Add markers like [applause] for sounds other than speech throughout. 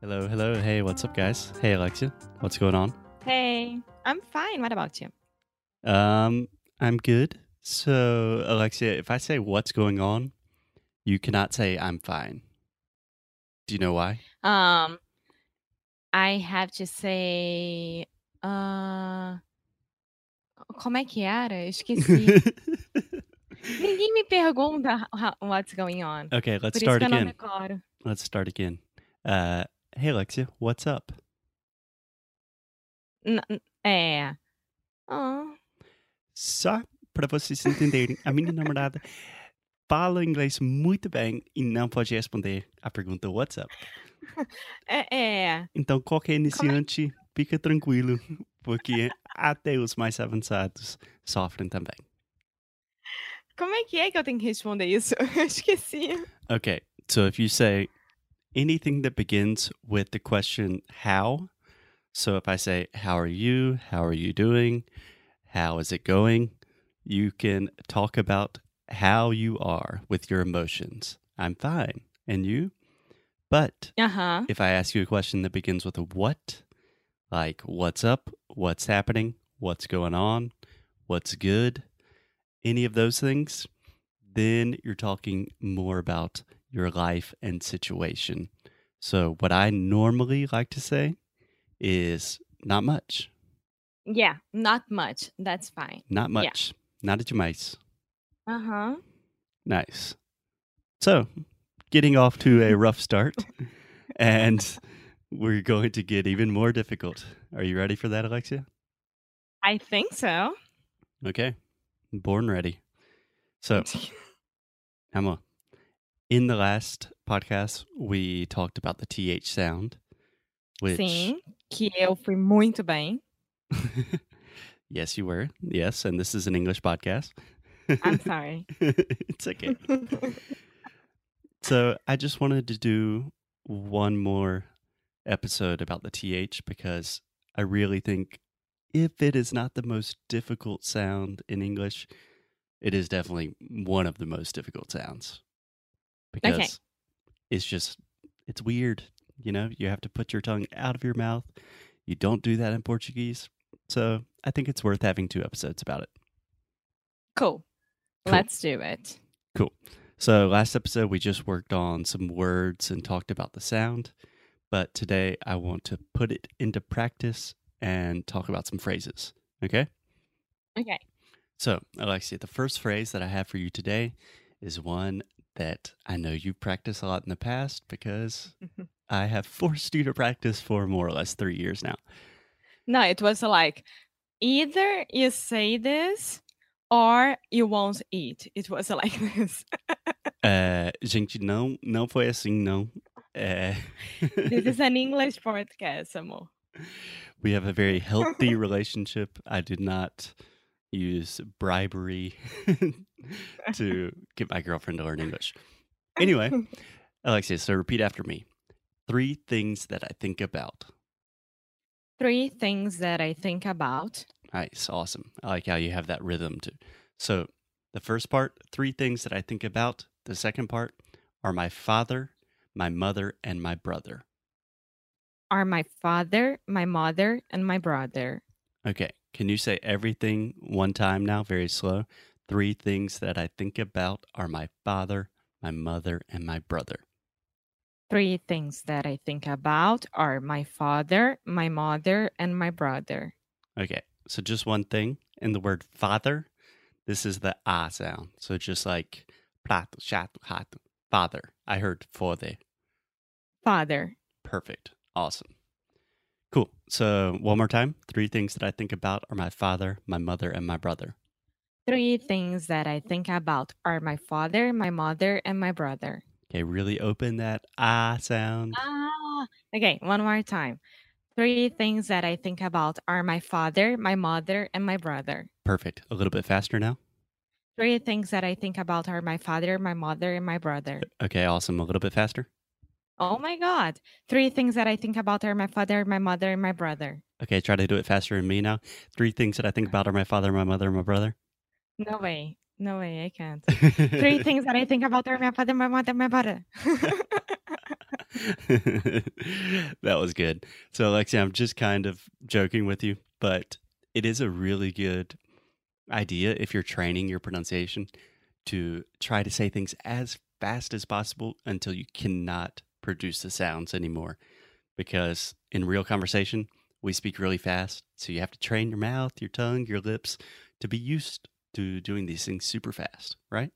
Hello, hello. Hey, what's up, guys? Hey, Alexia. What's going on? Hey, I'm fine. What about you? Um, I'm good. So, Alexia, if I say what's going on, you cannot say I'm fine. Do you know why? Um, I have to say, uh, como é que era? Eu Esqueci. [laughs] Ninguém me pergunta ho- what's going on. okay, let's Por start que eu não again. Let's start again. Uh, hey, Alexia, what's up? N- É. Oh, Só para vocês entenderem, a minha namorada fala inglês muito bem e não pode responder a pergunta what's up. [laughs] é, é. Então, qualquer iniciante, fica tranquilo, porque até os mais avançados sofrem também. Como é que é que eu tenho que responder isso? [laughs] Eu esqueci. Okay, so if you say anything that begins with the question how, so if I say, How are you? How are you doing? How is it going? You can talk about how you are with your emotions. I'm fine. And you? But Aham. if I ask you a question that begins with a what, like what's up, what's happening, what's going on, what's good, any of those things, then you're talking more about your life and situation. So, what I normally like to say is not much, Yeah, not much. That's fine. not much, Not demais. Aham. Nice. Uh huh. Nice. So, getting off to a [laughs] rough start, and we're going to get even more difficult. Are you ready for that, Alexia? I think so. Okay. Born ready. So, [laughs] Emma, in the last podcast, we talked about the TH sound, which. Sim, que eu fui muito bem. [laughs] yes, you were. Yes, and this is an English podcast. I'm [laughs] sorry. it's okay. [laughs] So I just wanted to do one more episode about the TH because I really think if it is not the most difficult sound in English, it is definitely one of the most difficult sounds. Because Okay. it's just, it's weird. You know, you have to put your tongue out of your mouth. You don't do that in Portuguese. So I think it's worth having two episodes about it. Cool. Cool. Let's do it. Cool. So, last episode, we just worked on some words and talked about the sound. But today, I want to put it into practice and talk about some phrases. Okay? Okay. So, Alexia, the first phrase that I have for you today is one that I know you practiced a lot in the past because I have forced you to practice for more or less three years now. No, it was like either you say this or you won't eat. It was [laughs] like this. Uh, gente, não, não foi assim, não. Uh, this is an [laughs] English podcast, amor. we have a very healthy [laughs] relationship. I did not use bribery [laughs] to get my girlfriend to learn English. Anyway, [laughs] Alexia, so repeat after me. Three things that I think about. Three things that I think about. Nice, awesome. I like how you have that rhythm too. So, the first part, three things that I think about. The second part are my father, my mother, and my brother. Are my father, my mother, and my brother. Okay, can you say everything one time now, very slow? Three things that I think about are my father, my mother, and my brother. Three things that I think about are my father, my mother, and my brother. Okay, so just one thing. In the word father, this is the ah sound. So just like prato, chato, rato, father. I heard fode. Father, Perfect. Awesome. Cool. So one more time. Three things that I think about are my father, my mother, and my brother. Three things that I think about are my father, my mother, and my brother. Okay, really open that ah sound. Ah, okay, one more time. Three things that I think about are my father, my mother, and my brother. Perfect. A little bit faster now. Three things that I think about are my father, my mother, and my brother. Okay, awesome. A little bit faster. Oh my God. Three things that I think about are my father, my mother, and my brother. Okay, try to do it faster than me now. Three things that I think about are my father, my mother, and my brother. No way. No way. I can't. Three [laughs] things that I think about are my father, my mother, my brother. that was good. So, Alexia, I'm just kind of joking with you, but it is a really good idea if you're training your pronunciation to try to say things as fast as possible until you cannot produce the sounds anymore. Because in real conversation, we speak really fast. So you have to train your mouth, your tongue, your lips to be used to doing these things super fast, right?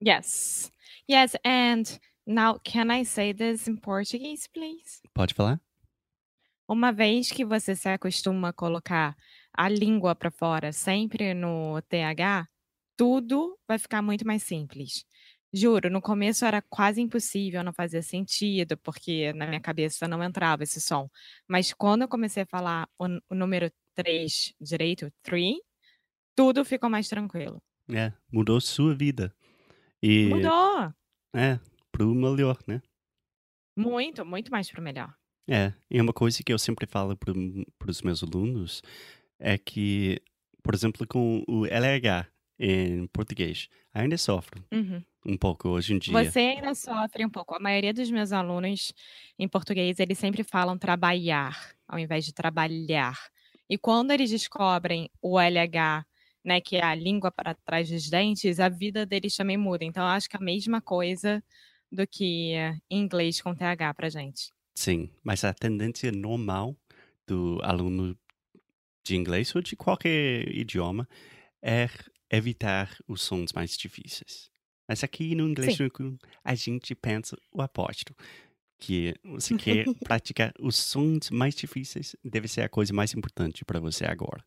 Yes. Yes, and now can I say this in Portuguese, please? Pode falar? Uma vez que você se acostuma a colocar a língua para fora sempre no TH, tudo vai ficar muito mais simples. Juro, no começo era quase impossível, não fazia sentido, porque na minha cabeça não entrava esse som. Mas quando eu comecei a falar o, o número 3 direito, 3, tudo ficou mais tranquilo. É, mudou sua vida. E Mudou! é, pro melhor, né? Muito, muito mais pro melhor. É, e uma coisa que eu sempre falo para os meus alunos é que, por exemplo, com o LH em português, ainda sofro Uhum. um pouco hoje em dia. Você ainda sofre um pouco. A maioria dos meus alunos em português, eles sempre falam trabalhar, ao invés de trabalhar. E quando eles descobrem o LH, né, que é a língua para trás dos dentes, a vida deles também muda. Então, eu acho que é a mesma coisa do que em inglês com TH pra gente. Sim, mas a tendência normal do aluno de inglês ou de qualquer idioma é evitar os sons mais difíceis. Mas aqui no inglês Sim. a gente pensa o oposto, que você [laughs] quer praticar os sons mais difíceis, deve ser a coisa mais importante para você agora.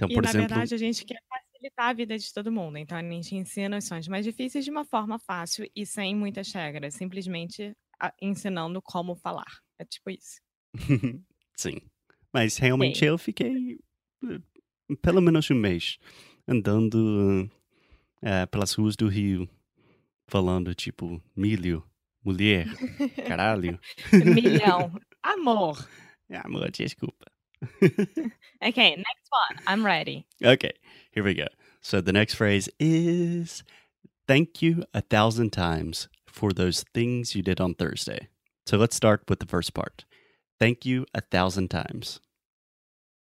Então, E por na exemplo, verdade a gente quer facilitar a vida de todo mundo. Então a gente ensina os sons mais difíceis de uma forma fácil e sem muitas regras, simplesmente ensinando como falar. É tipo isso. [laughs] sim. Mas realmente Sim. eu fiquei eh, pelo menos um mês andando eh, pelas ruas do Rio, falando tipo milho, mulher, caralho. [laughs] Milhão. Amor. [laughs] Amor, desculpa. [laughs] Okay, next one. I'm ready. Okay, here we go. So the next phrase is thank you a thousand times for those things you did on Thursday. So let's start with the first part. Thank you a thousand times.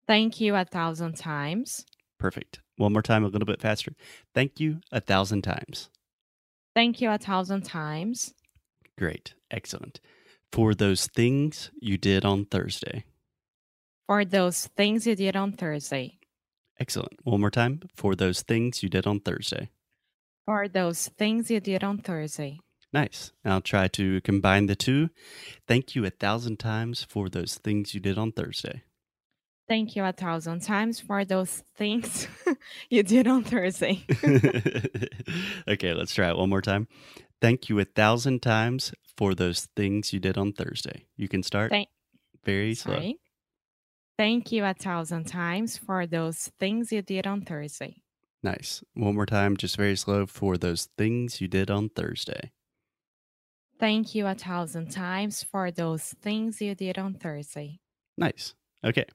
Thank you a thousand times. Perfect. One more time, a little bit faster. Thank you a thousand times. Thank you a thousand times. Great. Excellent. For those things you did on Thursday. For those things you did on Thursday. Excellent. One more time. For those things you did on Thursday. For those things you did on Thursday. Nice. I'll try to combine the two. Thank you a thousand times for those things you did on Thursday. Thank you a thousand times for those things [laughs] you did on Thursday. [laughs] okay, let's try it one more time. Thank you a thousand times for those things you did on Thursday. You can start Thank- very slow. Thank you a thousand times for those things you did on Thursday. Nice. One more time, just very slow for those things you did on Thursday. Thank you a thousand times for those things you did on Thursday. Nice. Okay.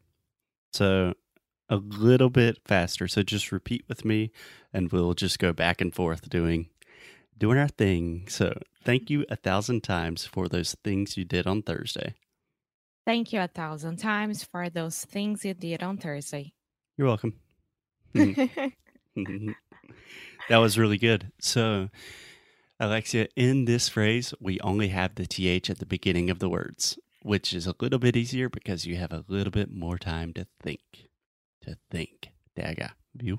So a little bit faster. So just repeat with me and we'll just go back and forth doing doing our thing. So thank you a thousand times for those things you did on Thursday. Thank you a thousand times for those things you did on Thursday. You're welcome. [laughs] Mm-hmm. Mm-hmm. that was really good. So Alexia, in this phrase, we only have the TH at the beginning of the words, which is a little bit easier because you have a little bit more time to think. To think. Daga. View.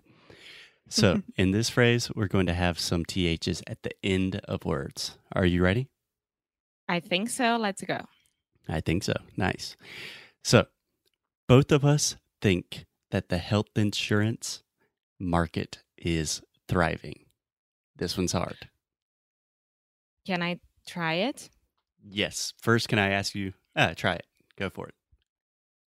So [laughs] in this phrase, we're going to have some THs at the end of words. Are you ready? I think so. Let's go. I think so. Nice. So both of us think that the health insurance market is thriving. This one's hard. Can I try it? Yes. First, can I ask you? Ah, try it. Go for it.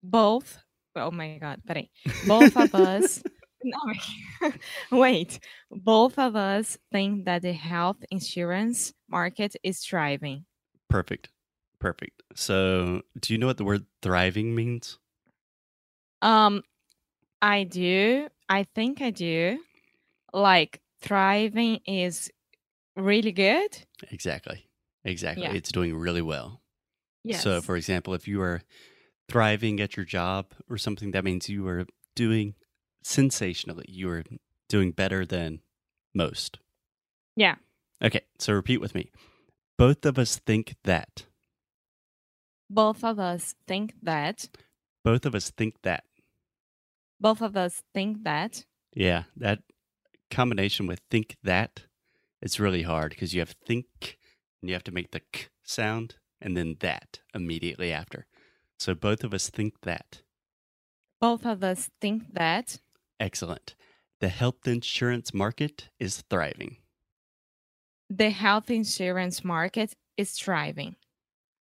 Both. Oh my God. Peraí. Both of us. [laughs] No, [laughs] wait. Both of us think that the health insurance market is thriving. Perfect. Perfect. So, do you know what the word thriving means? Um, I do. I think I do. Like thriving is really good. Exactly. Exactly. Yeah. It's doing really well. Yes. So, for example, if you are thriving at your job or something, that means you are doing sensationally. You are doing better than most. Yeah. Okay, so repeat with me. Both of us think that. Both of us think that. Both of us think that. Both of us think that. Yeah, that combination with think that, it's really hard because you have think and you have to make the k sound and then that immediately after. So both of us think that. Both of us think that. Excellent. The health insurance market is thriving. The health insurance market is thriving.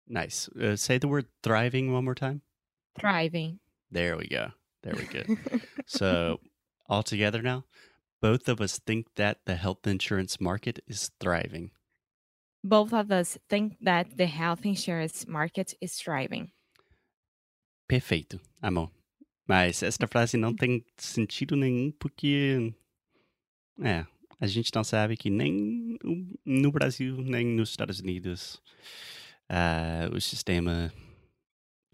Nice. Uh, say the word thriving one more time. Thriving. There we go. There we go. [laughs] so, all together now, both of us think that the health insurance market is thriving. Both of us think that the health insurance market is thriving. Perfeito, amor. Mas esta frase não tem sentido nenhum porque. É, a gente não sabe que nem no Brasil, nem nos Estados Unidos, ah, o sistema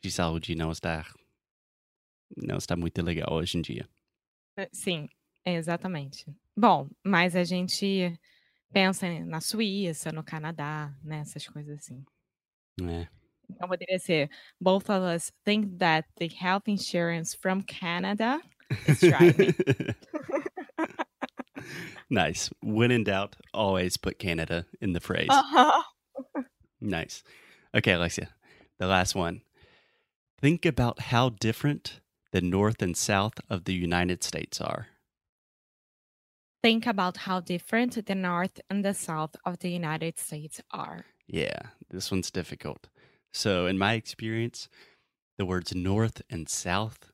de saúde não está. Não está muito legal hoje em dia. Eh, Sim, exatamente. Bom, mas a gente pensa na Suíça, no Canadá, né? Essas coisas assim. É. Então poderia ser Both of us think that the health insurance from Canada is thriving. [laughs] nice. When in doubt, always put Canada in the phrase. Uh-huh. Nice. Okay, Alexia, the last one. Think about how different the North and South of the United States are. Think about how different the North and the South of the United States are. Yeah, this one's difficult. So, in my experience, the words North and South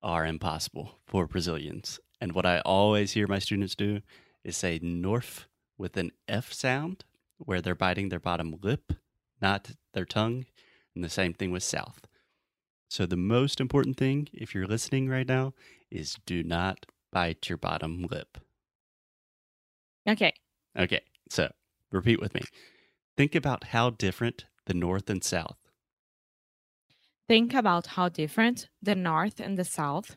are impossible for Brazilians. And what I always hear my students do is say North with an F sound, where they're biting their bottom lip, not their tongue. And the same thing with South. So, the most important thing, if you're listening right now, is do not bite your bottom lip. Ok. Okay, so repeat with me. Think about how different the North and South Think about how different the North and the South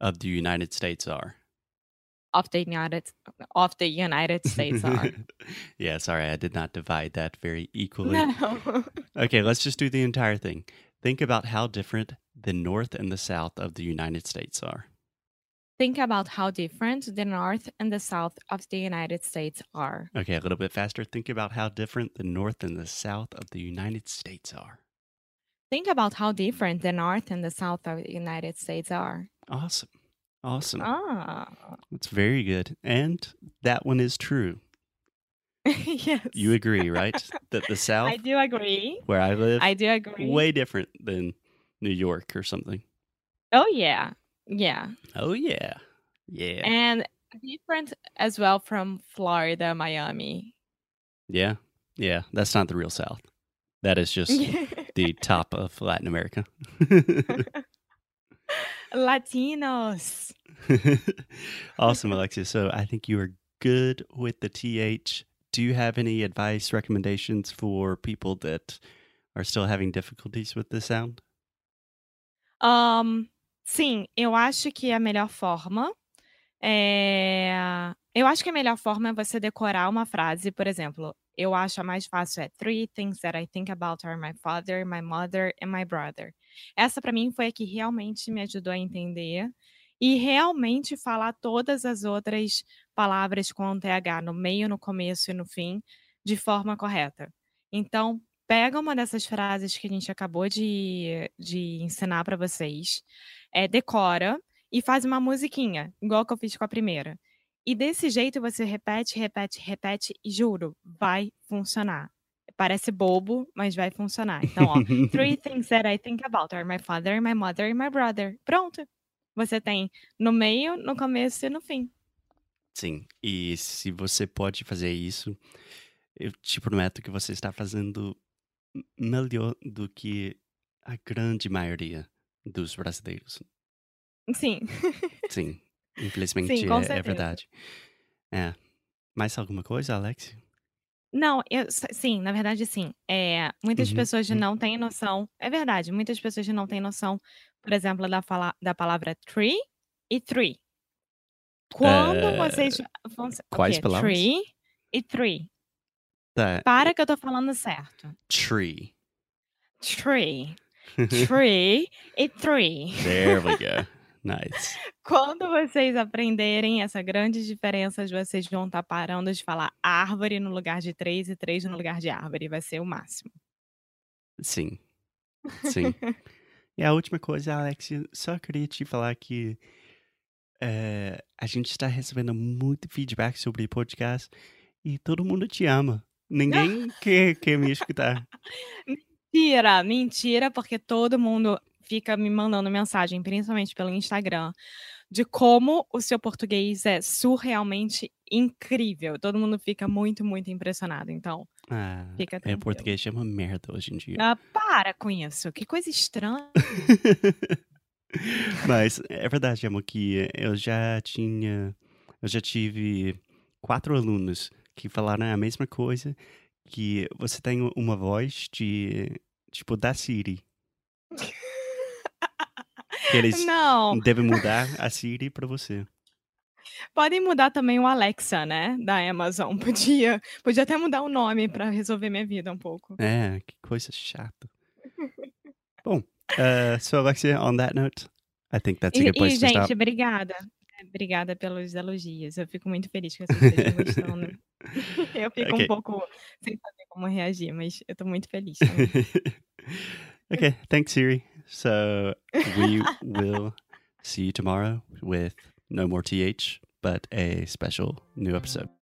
of the United States are. Of the United of the United States are. [laughs] yeah, sorry, I did not divide that very equally. [laughs] no. Okay, let's just do the entire thing. Think about how different the North and the South of the United States are. Think about how different the North and the South of the United States are. Okay, a little bit faster. Think about how different the North and the South of the United States are. Think about how different the North and the South of the United States are. Awesome. Awesome. Ah. That's very good. And that one is true. [laughs] yes. You agree, right? that the [laughs] South, I do agree. where I live, I do agree. way different than New York or something. Oh yeah. Yeah. Oh yeah, yeah, And different as well from Florida, Miami. yeah, yeah. That's not the real South. That is just [laughs] the top of Latin America. Latinos. [laughs] awesome, Alexia. So I think you are good with the TH. Do you have any advice, recommendations for people that are still having difficulties with the sound? Ahn, sim, eu acho que a melhor forma é eu acho que a melhor forma é você decorar uma frase, por exemplo, eu acho a mais fácil é "Three things that I think about are my father, my mother and my brother". Essa pra mim foi a que realmente me ajudou a entender e realmente falar todas as outras palavras com TH no meio, no começo e no fim, de forma correta. Então, pega uma dessas frases que a gente acabou de de ensinar pra vocês, eh, decora e faz uma musiquinha, igual que eu fiz com a primeira. E desse jeito você repete, repete, repete e juro, vai funcionar. Parece bobo, mas vai funcionar. Então, ó, "Three [laughs] things that I think about are my father, my mother and my brother". Pronto. Você tem no meio, no começo e no fim. Sim, e se você pode fazer isso, eu te prometo que você está fazendo melhor do que a grande maioria dos brasileiros. Sim. Sim, infelizmente Sim, é é verdade. É. Mais alguma coisa, Alex? Não, eu sim, na verdade sim. Eh, muitas Uhum, pessoas hum. não têm noção é verdade, muitas pessoas não têm noção, por exemplo, da fala da palavra tree e three. Quando Eh, vocês vão quais quê? palavras? Tree e three. Tá, Para que eu tô falando certo. Tree. Tree. [laughs] Tree e three. There we go. Nice. Quando vocês aprenderem essa grande diferença vocês vão estar parando de falar árvore no lugar de três e três no lugar de árvore, vai ser o máximo. Sim. Sim. [laughs] E a última coisa, Alex, só queria te falar que, eh, a gente está recebendo muito feedback sobre podcast e todo mundo te ama. Ninguém [laughs] quer quer me escutar. Mentira, mentira, porque todo mundo fica me mandando mensagem, principalmente pelo Instagram, de como o seu português é surrealmente incrível. Todo mundo fica muito, muito impressionado, então Ah, fica é, tranquilo. português é uma merda hoje em dia. Ah, para com isso, que coisa estranha. [laughs] Mas é verdade, amor, que eu já tinha eu já tive 4 alunos que falaram a mesma coisa, que você tem uma voz de tipo, da Siri. [laughs] Que eles Não. devem mudar a Siri pra você. Podem mudar também o Alexa, né, da Amazon. [laughs] Podia podia até mudar o nome pra resolver minha vida um pouco. É, que coisa chata. Bom, uh, so Alexia, on that note, I think that's a E good place e to gente, stop. obrigada. Obrigada pelos elogios. Eu fico muito feliz que vocês estejam gostando. [laughs] Eu fico um Ok. pouco sem saber como reagir, mas eu tô muito feliz [laughs] okay, thanks, Siri. So we [laughs] will see you tomorrow with no more TH, but a special new episode.